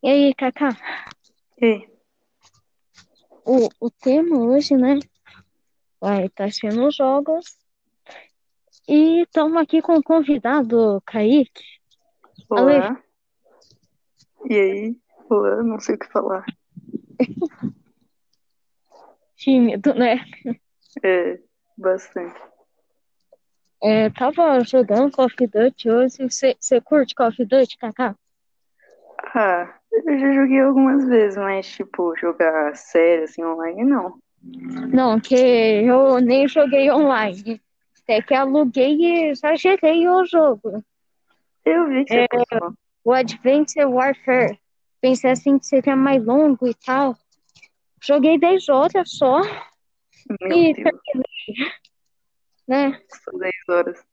E aí, Kaká? E O, o tema hoje, né? Vai estar sendo jogos. E estamos aqui com o convidado, Kaique. olá. E aí? Olá, não sei o que falar. Tímido, né? É, bastante. É, tava jogando Call of Duty hoje. Você curte Call of Duty, Kaká? Ah, eu já joguei algumas vezes, mas tipo, jogar sério assim online não. Não, que eu nem joguei online. Até que aluguei e já gerei o jogo. Eu vi que você É. O Advanced Warfare. Pensei assim que seria mais longo e tal. Joguei 10 horas só, Meu e Deus, né? só 10 horas.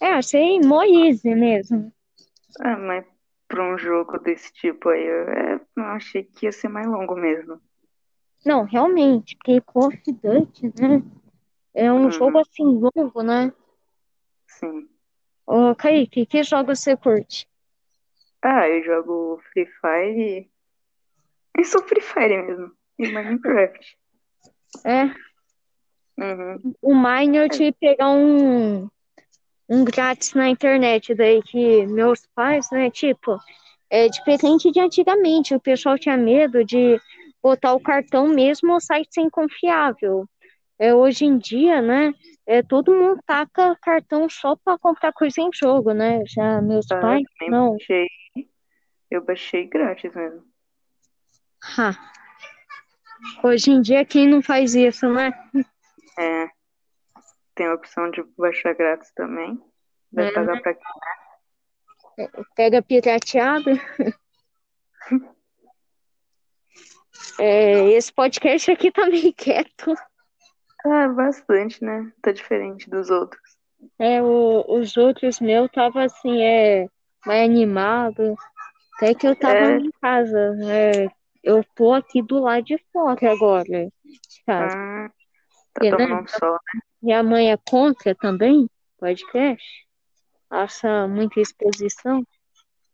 É, achei mó easy mesmo. Ah, mas pra um jogo desse tipo aí, eu, é, eu achei que ia ser mais longo mesmo. Não, realmente, porque Call of Duty, né? É um Uhum. jogo assim longo, né? Sim. Ô, Kaique, que jogo você curte? Ah, eu jogo Free Fire. É só Free Fire mesmo. E Minecraft. É, Uhum. o Mine eu tive que pegar um, um grátis na internet, daí que meus pais, né, tipo, é diferente de antigamente, o pessoal tinha medo de botar o cartão mesmo no site sem confiável. É, hoje em dia, né, é, todo mundo taca cartão só pra comprar coisa em jogo, né? Já meus Ah, pais, eu não. baixei. Eu baixei grátis mesmo. Ha. Hoje em dia, quem não faz isso, né? É, tem a opção de baixar grátis também. Vai É, pagar pra Pega pirateado. É, esse podcast aqui tá meio quieto. Ah, bastante, né? Tá diferente dos outros. É, o- os outros meus tava assim, é, mais animado. Até que eu tava É. em casa. é, eu tô aqui do lado de fora agora, de casa. Ah, tá E, né, tomando sol. Minha mãe é contra também, podcast. Acha muita exposição.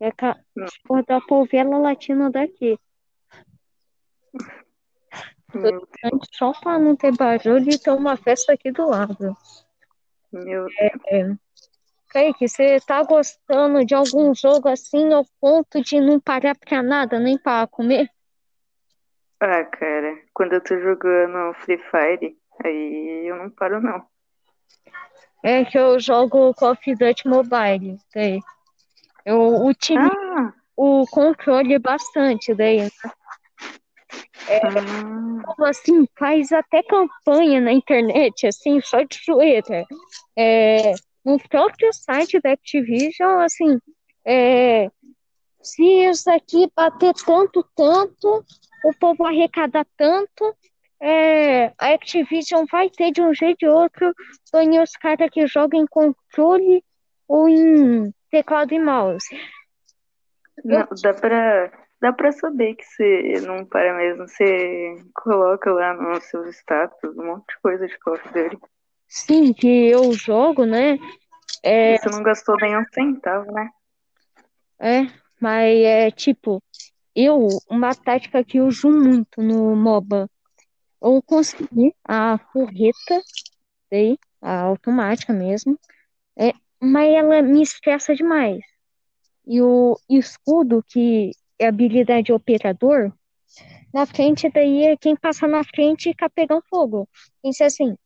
É. Não. da povela latina daqui. Só pra não ter barulho e ter uma festa aqui do lado. meu Kaique, você tá gostando de algum jogo assim ao ponto de não parar pra nada, nem pra comer? Ah, cara, quando eu tô jogando Free Fire, aí eu não paro, não. É que eu jogo Call of Duty Mobile, daí. Eu utilizo Ah, o controle bastante, daí. ah, Então, assim, faz até campanha na internet, assim, só de zoeira. É, no próprio site da Activision, assim, é, se isso aqui bater tanto, tanto, o povo arrecada tanto, é, a Activision vai ter de um jeito ou outro banir os caras que jogam em controle ou em teclado e mouse. não, dá pra, dá pra saber que você não para mesmo. Você coloca lá nos seus status um monte de coisa de Call of Duty. Sim, que eu jogo, né? É, Você não gastou nem um centavo, né? É, mas é tipo, eu, uma tática que eu uso muito no MOBA, eu consegui a forreta, daí, a automática mesmo, é, mas ela me estressa demais. E o escudo, que é habilidade operador, na frente daí é quem passa na frente fica pegando fogo. Pensei assim,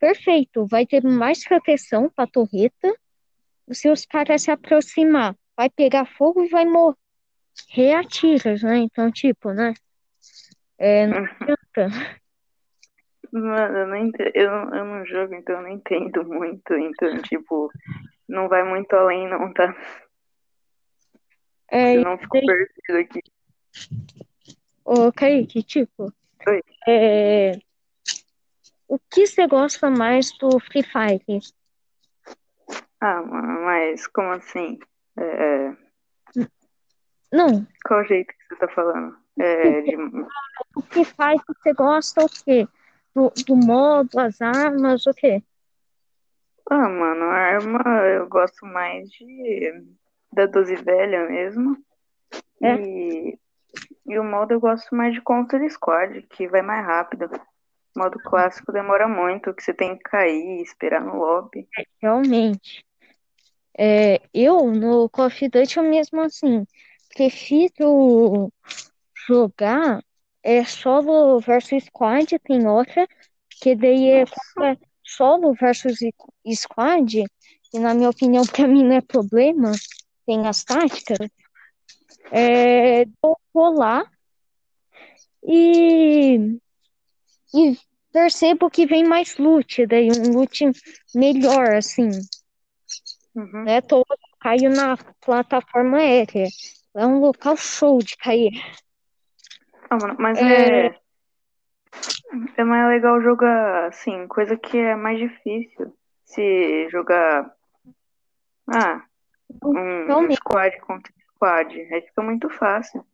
perfeito, vai ter mais proteção pra torreta, se os caras se aproximar, vai pegar fogo e vai morrer a tiros, né? Então, tipo, né? É, não adianta. Mano, eu não, ente- eu, não- eu não jogo, então eu não entendo muito. Então, tipo, não vai muito além, não, tá? É, eu fico daí- perdido aqui. ô, Kaique, tipo, Oi. é, o que você gosta mais do Free Fire? Ah, mas como assim? É, Não, qual jeito que você tá falando? É, de, o Free Fire você gosta o quê? Do, do modo, as armas, o quê? ah, mano, a arma eu gosto mais de da 12 velha mesmo. É. E, e o modo eu gosto mais de Counter Squad, que vai mais rápido. O modo clássico demora muito, que você tem que cair, esperar no lobby. Realmente. É, eu, no Call of Duty, eu mesmo assim, prefiro jogar é solo versus squad, tem outra, que daí é solo versus squad, e na minha opinião, pra mim não é problema, tem as táticas. É, eu vou lá e, e percebo que vem mais loot, daí um loot melhor, assim. Uhum. né? Tô, caio na plataforma aérea. É um local show de cair. Ah, mano, mas É. é... é mais legal jogar, assim, coisa que é mais difícil. Se jogar. Ah, um, um squad contra squad. Aí fica muito fácil.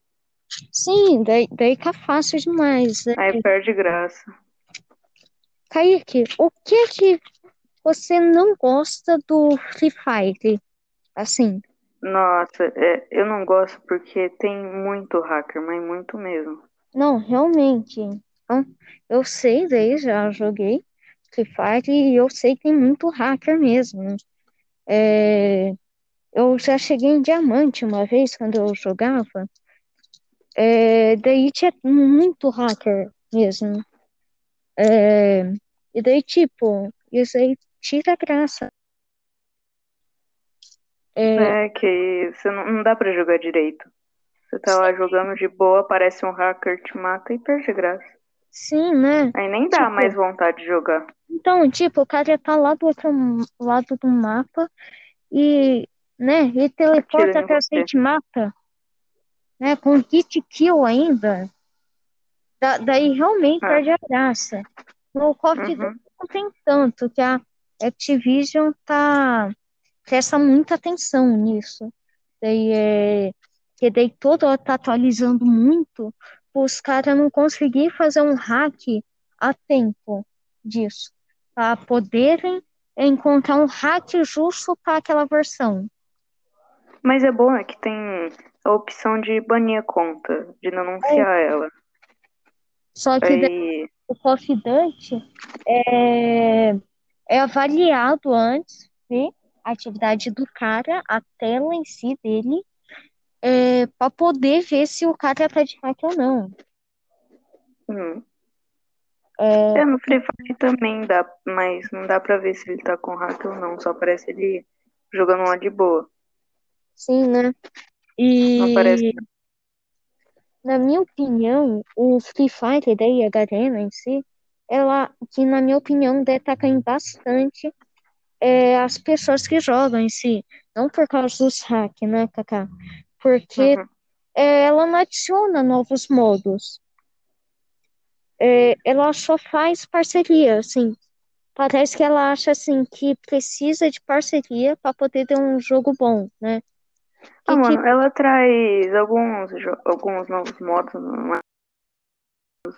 Sim, daí, daí tá fácil demais. né? Aí perde graça. Kaique, o que que você não gosta do Free Fire? Assim, Nossa, é, eu não gosto porque tem muito hacker, mas muito mesmo. Não, realmente. Então, eu sei daí, já joguei Free Fire e eu sei que tem muito hacker mesmo. É, eu já cheguei em diamante uma vez quando eu jogava. É, daí tinha muito hacker mesmo. É, e daí, tipo, isso aí tira a graça. É, É que você não, não dá pra jogar direito. Você tá lá jogando de boa, aparece um hacker, te mata e perde graça. sim, né? Aí nem dá Tipo- mais vontade de jogar. Então, tipo, o cara tá lá do outro lado do mapa e, né, e teleporta Atira em até você. você e te mata, né, com hit kill ainda. Da- daí realmente Ah. perde a graça. No Call of Duty Uhum. não tem tanto, que a Activision tá presta muita atenção nisso. Daí é que daí todo tá atualizando muito, os caras não conseguir fazer um hack a tempo disso, para poderem encontrar um hack justo para aquela versão. Mas é bom é que tem a opção de banir a conta, de não anunciar ela. Só que Aí, o Duty é, é avaliado antes, ver a atividade do cara, a tela em si dele, é, para poder ver se o cara tá de hack ou não. hum. É, É, no Free Fire também dá, mas não dá pra ver se ele tá com hack ou não. Só aparece ele jogando lá de boa. sim, né? E Não parece. na minha opinião, o Free Fire daí, a Garena em si, ela, que na minha opinião, deve estar caindo bastante é, as pessoas que jogam em si. Não por causa dos hacks, né, Kaká? Porque Uhum. ela não adiciona novos modos. É, ela só faz parceria, assim. Parece que ela acha, assim, que precisa de parceria para poder ter um jogo bom, né? Ah, Que, mano, tipo, ela traz alguns, alguns novos modos, mas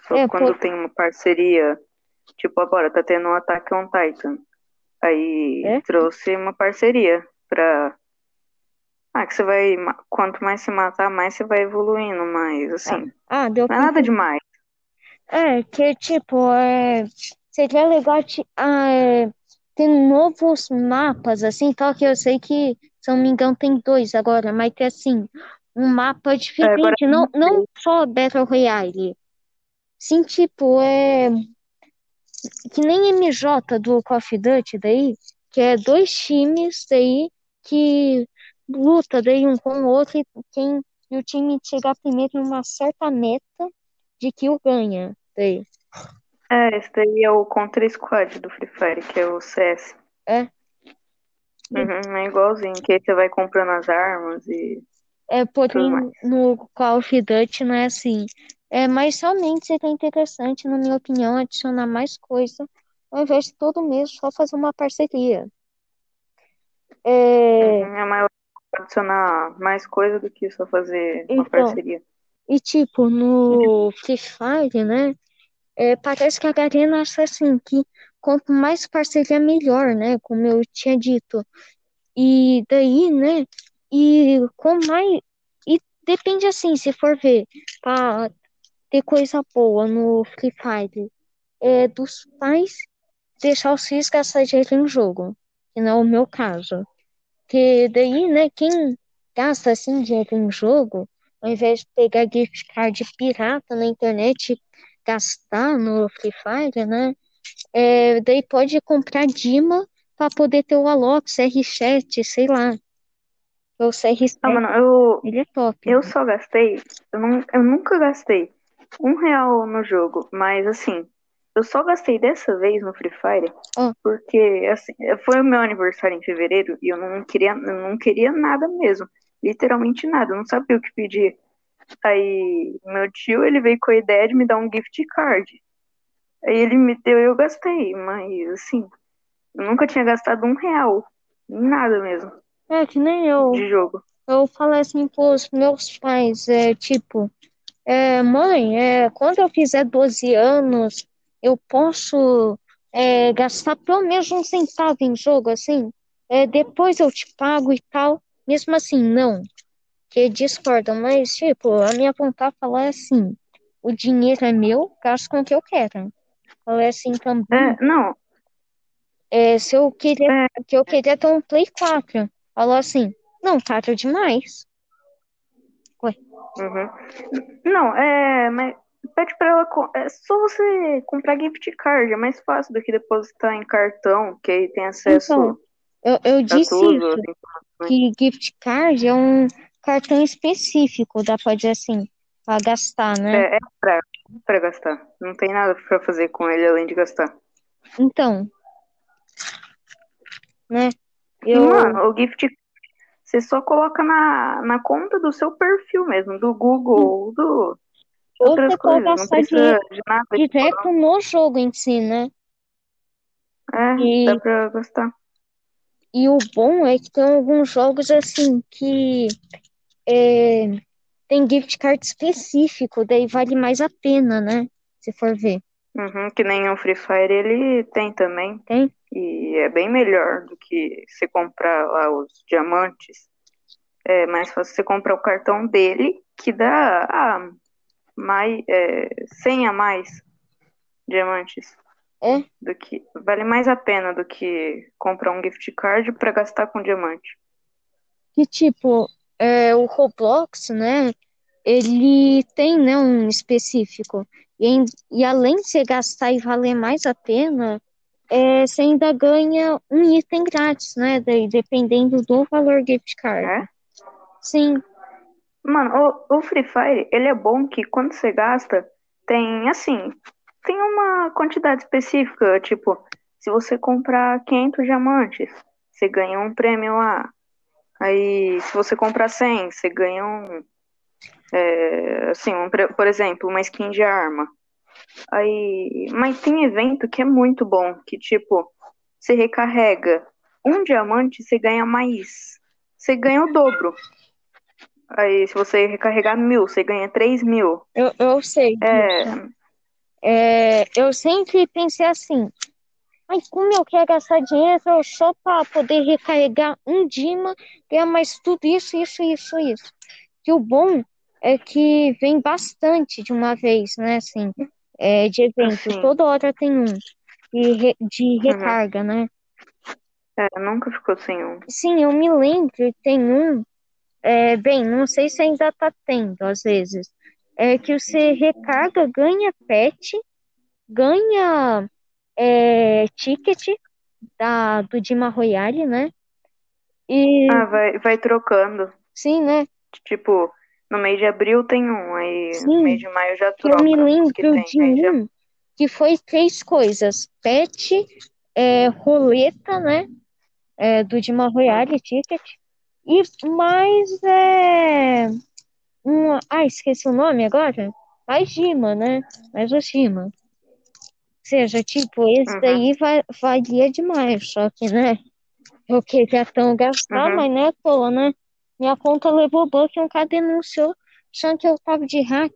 só É, quando pô- tem uma parceria. Tipo, agora tá tendo um Attack on Titan. Aí É? trouxe uma parceria pra. Ah, que você vai. Quanto mais se matar, mais você vai evoluindo, mas assim. ah, deu Não é nada demais. É, que tipo, é, seria legal ti- ah, é, ter novos mapas, assim, tal que eu sei que, se não me engano, tem dois agora, mas que assim, um mapa diferente, não, não só Battle Royale. Sim, tipo, é que nem MJ do Call of Duty daí, que é dois times daí que luta daí um com o outro e quem e o time chegar primeiro numa certa meta de kill ganha daí. É, esse daí é o Contra Squad do Free Fire, que é o CS. É. Uhum, é igualzinho, que aí você vai comprando as armas e. É, porém, no Call of Duty não é assim. É, mas realmente seria interessante, na minha opinião, adicionar mais coisa, ao invés de todo mês só fazer uma parceria. É, Uhum, é mais adicionar mais coisa do que só fazer uma Então. parceria. e tipo, no Free Fire, né? É, parece que a Garena acha assim que quanto mais parceria, melhor, né? Como eu tinha dito. E daí, né? E com mais. E depende assim, se for ver, pra ter coisa boa no Free Fire, é dos pais deixar os filhos gastar dinheiro em jogo, que não é o meu caso. Que daí, né, quem gasta assim dinheiro em jogo, ao invés de pegar gift card pirata na internet e gastar no Free Fire, né, é, daí pode comprar Dima para poder ter o Alok, CR7, sei lá. O CR7, Ah, mano, eu, ele é top. eu só gastei, eu, não, eu nunca gastei um real no jogo, mas assim, eu só gastei dessa vez no Free Fire Ah. porque assim, foi o meu aniversário em fevereiro e eu não queria, eu não queria nada mesmo, literalmente nada, eu não sabia o que pedir. Aí meu tio ele veio com a ideia de me dar um gift card. Aí ele me deu e eu gastei, mas assim, eu nunca tinha gastado um real, nada mesmo, É que nem eu. de jogo. Eu falei assim pros meus pais, é tipo, é, mãe, é, quando eu fizer 12 anos, eu posso é, gastar pelo menos um centavo em jogo, assim, é, depois eu te pago e tal. Mesmo assim, não, que discordam, mas tipo, a minha vontade de falar é assim, o dinheiro é meu, gasto com o que eu quero. Falei assim também, É, não, é, se eu queria, É. que eu queria ter um Play 4, falou assim, não, caro demais. Uhum. Não, é, mas pede pra ela. É só você comprar gift card, é mais fácil do que depositar em cartão, que aí tem acesso Então, eu, eu disse tudo. isso, assim. que gift card é um cartão específico, dá pra dizer assim, pra gastar, né? É, é pra, pra gastar. Não tem nada pra fazer com ele além de gastar. Então, né? Eu, Mano, o gift você só coloca na, na conta do seu perfil mesmo, do Google do outras você pode coisas. Não gastar dinheiro nada. direto no jogo em si, né? É, E- dá pra gastar. E o bom é que tem alguns jogos assim que é, tem gift card específico, daí vale mais a pena, né? Se for ver. Uhum, que nem o Free Fire ele tem também. Tem? E é bem melhor do que você comprar lá os diamantes. É mais fácil você comprar o cartão dele, que dá ah, mais, é, 100 a mais diamantes. É? Do que, vale mais a pena do que comprar um gift card para gastar com diamante. Que tipo, é, o Roblox, né? Ele tem, né, um específico. E, em- e além de você gastar e valer mais a pena, é, você ainda ganha um item grátis, né? Daí, dependendo do valor gift card. É? Sim, Mano, o, o Free Fire, ele é bom que quando você gasta, tem assim, tem uma quantidade específica, tipo, se você comprar 500 diamantes, você ganha um prêmio lá. Aí, se você comprar 100, você ganha um, é, assim, um, por exemplo, uma skin de arma. Aí, mas tem evento que é muito bom, que tipo, você recarrega um diamante, você ganha mais, você ganha o dobro. Aí, se você recarregar mil, você ganha três mil. eu, eu sei É. É, eu sempre pensei assim, ai, como eu quero gastar dinheiro só para poder recarregar um Dima, ganhar mais tudo isso, isso, isso, isso. Que o bom é que vem bastante de uma vez, né? Assim, é, de evento, Sim. toda hora tem um de, re- de recarga, né? é, nunca ficou sem um. Sim, eu me lembro, tem um, é, bem, não sei se ainda tá tendo, às vezes, é que você recarga, ganha pet, ganha é, ticket da, do Dima Royale, né? E, Ah, vai, vai trocando. sim, né? Tipo, no mês de abril tem um, aí Sim. no mês de maio já Que eu troca. me lembro que tem, de aí já- um que foi três coisas, pet, é, roleta, né? É, do Dima Royale, ticket, e mais, é, um, ah, esqueci o nome agora? Mais Dima, né? Mais o Dima. Ou seja, tipo, esse Uhum. daí va valia demais, só que, né? Eu queria tão gastar, Uhum. mas não é à toa, né? Minha conta levou banco e um cara denunciou, achando que eu tava de hack.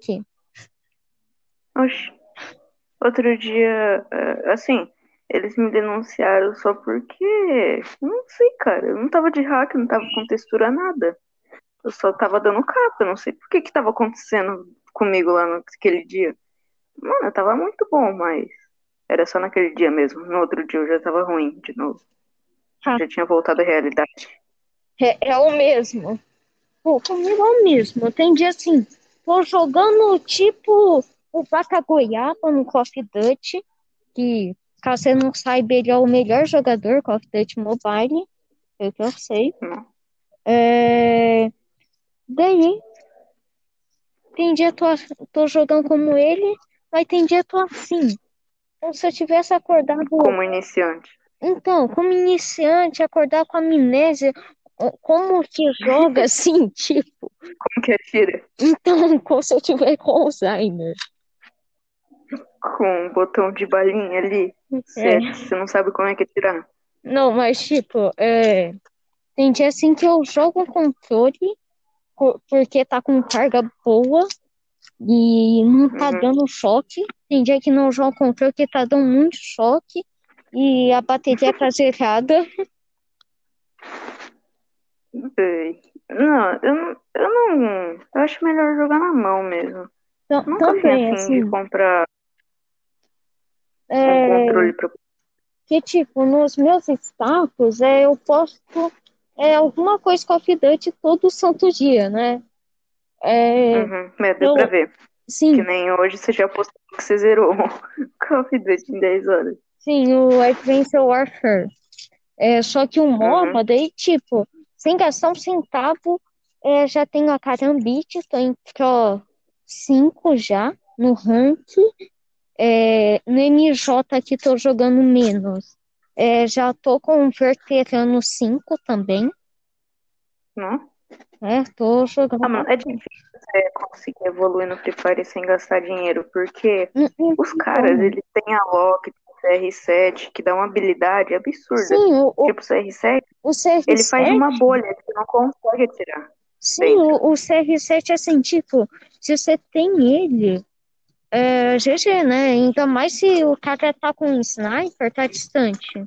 Oxi. Outro dia, é, assim, eles me denunciaram só porque, não sei, cara, eu não tava de hack, não tava com textura nada. Eu só tava dando capa, eu não sei por que que tava acontecendo comigo lá naquele dia. Mano, tava muito bom, mas era só naquele dia mesmo. No outro dia eu já tava ruim de novo. Ah. Já tinha voltado à realidade. É, é o mesmo. Pô, comigo é o mesmo. Tem dia assim, tô jogando tipo o Vaca Goiaba no of Duty, que caso você não saiba, ele é o melhor jogador Call of Duty Mobile, é que eu sei. Hum. É... Daí, tem dia tô, tô jogando como ele, mas tem dia tô assim. Como se eu tivesse acordado. Como iniciante. Então, como iniciante, acordar com amnésia, como que joga assim, tipo? Como que atira? Então, como se eu tiver com Alzheimer. Com um botão de balinha ali. É. Você não sabe como é que atirar. Não, mas tipo, é... tem dia assim que eu jogo o controle porque tá com carga boa e não tá uhum. dando choque. Tem dia que não joga o controle porque tá dando muito choque e a bateria tá zerada. Não, eu, eu não. Eu acho melhor jogar na mão mesmo. Então, Nunca também, assim, de comprar é, um controle. Que, tipo, nos meus status, é, eu posto é, alguma coisa com a Fidante todo santo dia, né? É, uhum, é deu eu, pra ver. Sim. Que nem hoje você já postou que você zerou Call of Duty em 10 horas. Sim, o Advanced Warfare. É, só que o MOBA, uhum. daí, tipo, sem gastar um centavo, é, já tenho a Carambit, tô em Pro 5 já, no rank. É, no MJ aqui tô jogando menos. É, já tô com o Veterano 5 também. Não? É, tô jogando. Ah, mano, é difícil você conseguir evoluir no Free Fire sem gastar dinheiro, porque hum, hum, os caras, então. eles têm a Loki, CR7, que dá uma habilidade absurda. Sim, o, tipo, o CR7, o CR7, ele faz uma bolha que não consegue tirar. Sim, o, o, CR7 é assim, tipo, se você tem ele, é GG, né? Ainda mais se o cara tá com um sniper, tá distante.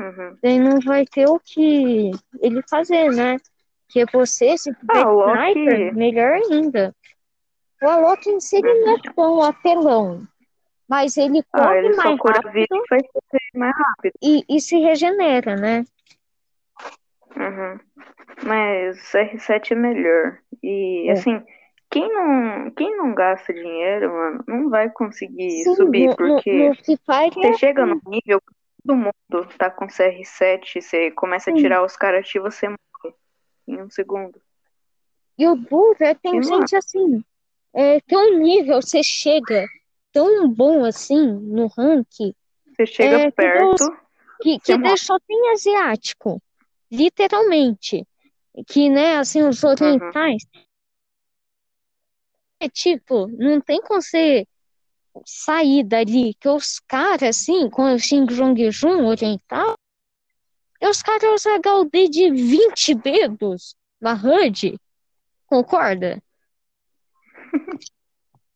Uhum. Daí não vai ter o que ele fazer, né? Que você, se tiver ah, sniper, melhor ainda. O Alok em si ele não é tão apelão. Mas ele corre ah, ele mais rápido, mais rápido. E, e se regenera, né? Uhum. Mas o R7 é melhor. E é. assim, quem não, quem não gasta dinheiro, mano, não vai conseguir Sim, subir, porque no, no você é chega assim. no nível que todo mundo tá com CR7, você começa Sim. a tirar os caras e você morre em um segundo. E o Burger tem Sim, gente mano. assim, é, tem um nível, você chega tão bom assim no ranking. Você chega é, perto. Que, que, que só tem asiático, literalmente. Que, né, assim, os orientais. Uhum é tipo, não tem como você sair dali, que os caras, assim, com o Xing Jong Jun oriental, os caras usam HD de 20 dedos na HUD. Concorda?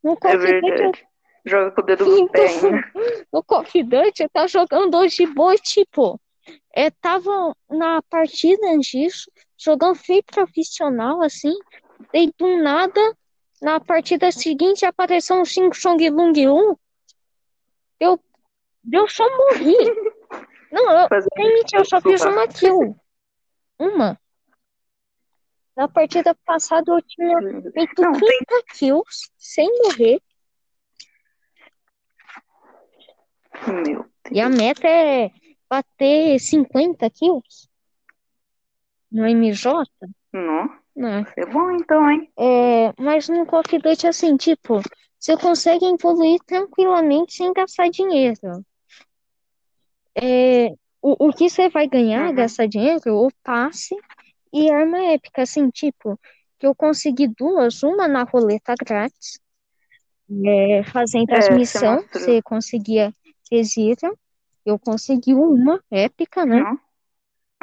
No é verdade. Joga com o dedo no pé. O Confidante tá jogando hoje boa, tipo, é, tava na partida disso, jogando feio profissional, assim, e do nada na partida seguinte apareceu um Xing Chong Lung 1. Eu, eu só morri. Não, eu, gente, eu só fiz uma kill. Uma. Na partida passada eu tinha feito 30 kills sem morrer. Meu E a meta é bater 50 kills no MJ. Não. Não. É bom então, hein? É, mas no Duty, assim, tipo, você consegue evoluir tranquilamente sem gastar dinheiro. É, o, o que você vai ganhar, uhum. gastar dinheiro, o passe e arma épica, assim, tipo, que eu consegui duas, uma na roleta grátis, é, fazendo é, transmissão, você, você conseguia exira, eu consegui uma épica, né? Não.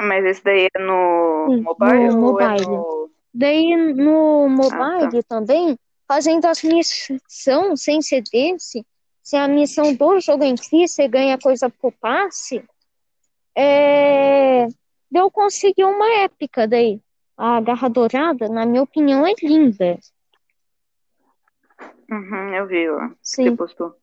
Mas esse daí é no Sim, mobile? No mobile. Daí no mobile ah, tá. também, fazendo as missões sem desse, se a missão do jogo em si, você ganha coisa por passe, é... eu consegui uma épica daí. a garra dourada, na minha opinião, é linda. Uhum, eu vi, ó. Sim. Você postou.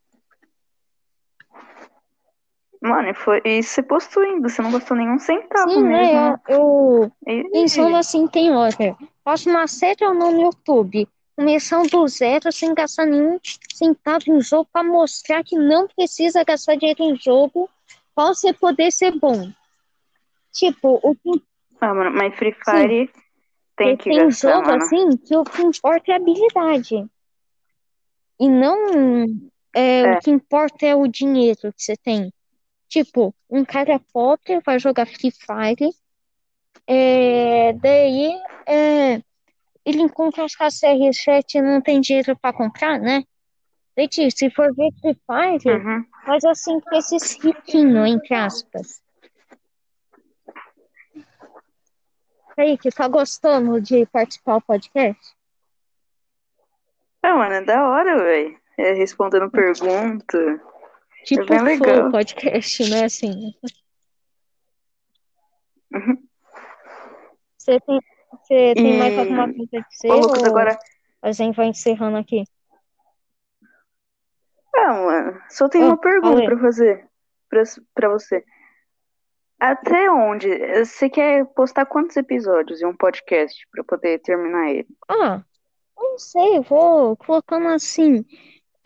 Mano, foi... e você você não gastou nenhum centavo Sim, mesmo. né? Eu, E- pensando assim, tem hora. Faço uma série ou não no YouTube. Começando do zero, sem gastar nenhum centavo em jogo, pra mostrar que não precisa gastar dinheiro em jogo pra você poder ser bom. Tipo, o que Ah, mano, mas Free Fire tem Porque que tem gastar, jogo mano. assim que o que importa é a habilidade. E não é, É. o que importa é o dinheiro que você tem. Tipo, um cara pobre vai jogar Free Fire, é, daí é, ele encontra os KCR7 e não tem dinheiro pra comprar, né? Daí, se for ver Free Fire, Uhum. mas assim, com esses riquinhos, entre aspas. Kaique, tá gostando de participar do podcast? Ah, mano, é da hora, velho. É, respondendo pergunta. Tipo, bem legal. full podcast, né? Assim. Uhum. Você tem, você tem E- mais alguma coisa a dizer? Ô, Lucas, ou agora. a gente vai encerrando aqui? Ah, mano, só tem Ah, uma pergunta pra fazer pra, pra você. Até onde? Você quer postar quantos episódios em um podcast pra poder terminar ele? Ah, não sei, vou colocando assim.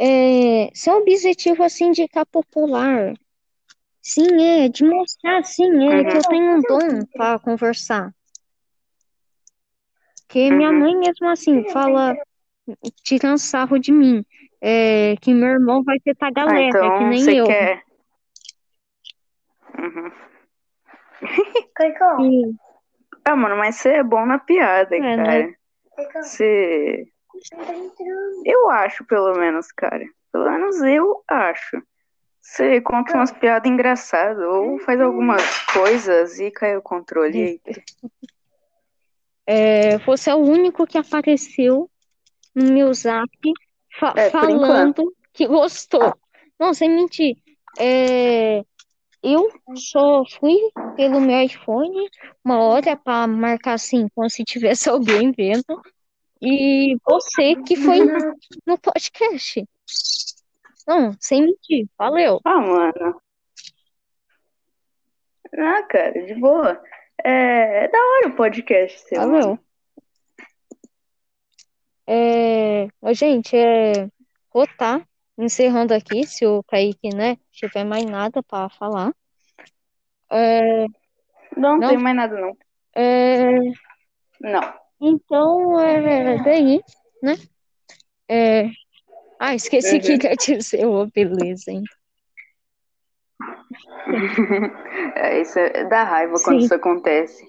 É, seu objetivo assim de ficar popular. Sim, é, de mostrar, sim, é, que eu tenho um dom pra conversar. Que minha mãe mesmo assim fala, tirando sarro de mim, é, que meu irmão vai ter Ah, tagalera, que então nem você eu. quer. Uhum. Ah, mano, mas você é bom na piada, É, né? cara. Você. Eu acho, pelo menos, cara. Pelo menos eu acho. Você conta umas piadas engraçadas ou faz algumas coisas e cai o controle aí. é, você é o único que apareceu no meu zap fa- É, falando que gostou. Não, sem mentir. É, eu só fui pelo meu iPhone uma hora para marcar assim, como se tivesse alguém vendo. E você que foi no podcast. Não, sem mentir. Valeu. Ah, mano. Ah, cara, de boa. É, é da hora o podcast seu. Valeu. É, ô, gente, é, vou tá encerrando aqui, se o Kaique, né, tiver mais nada para falar. É, Não, Não? tem mais nada, não. é, Não. Então, é, daí, né? É, ah, esqueci o que Uhum. quer dizer, ô, beleza, hein? É, isso é, dá raiva quando Sim. isso acontece.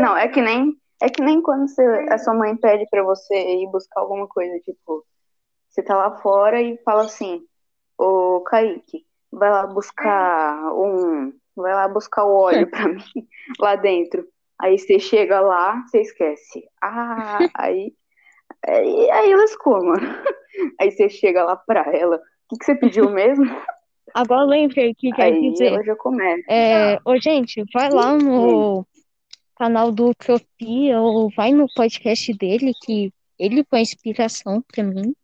Não, é que nem é que nem quando você, a sua mãe pede pra você ir buscar alguma coisa, tipo, você tá lá fora e fala assim, ô Kaique, vai lá buscar um, vai lá buscar o óleo pra mim lá dentro. Aí você chega lá, você esquece. Ah, aí aí, aí lascou, mano. Aí você chega lá pra ela, o que, que você pediu mesmo? Agora eu lembrei o que quer Aí dizer. ela já começa. É, ô, gente, vai lá no canal do Utopia ou vai no podcast dele, que ele foi inspiração pra mim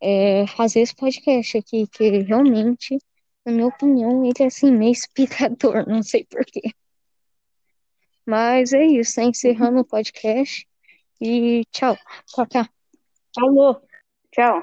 é, fazer esse podcast aqui, que realmente, na minha opinião, ele é assim, meio inspirador, não sei porquê. Mas é isso, tá encerrando o podcast e tchau. Tchau, tchau. Falou! Tchau.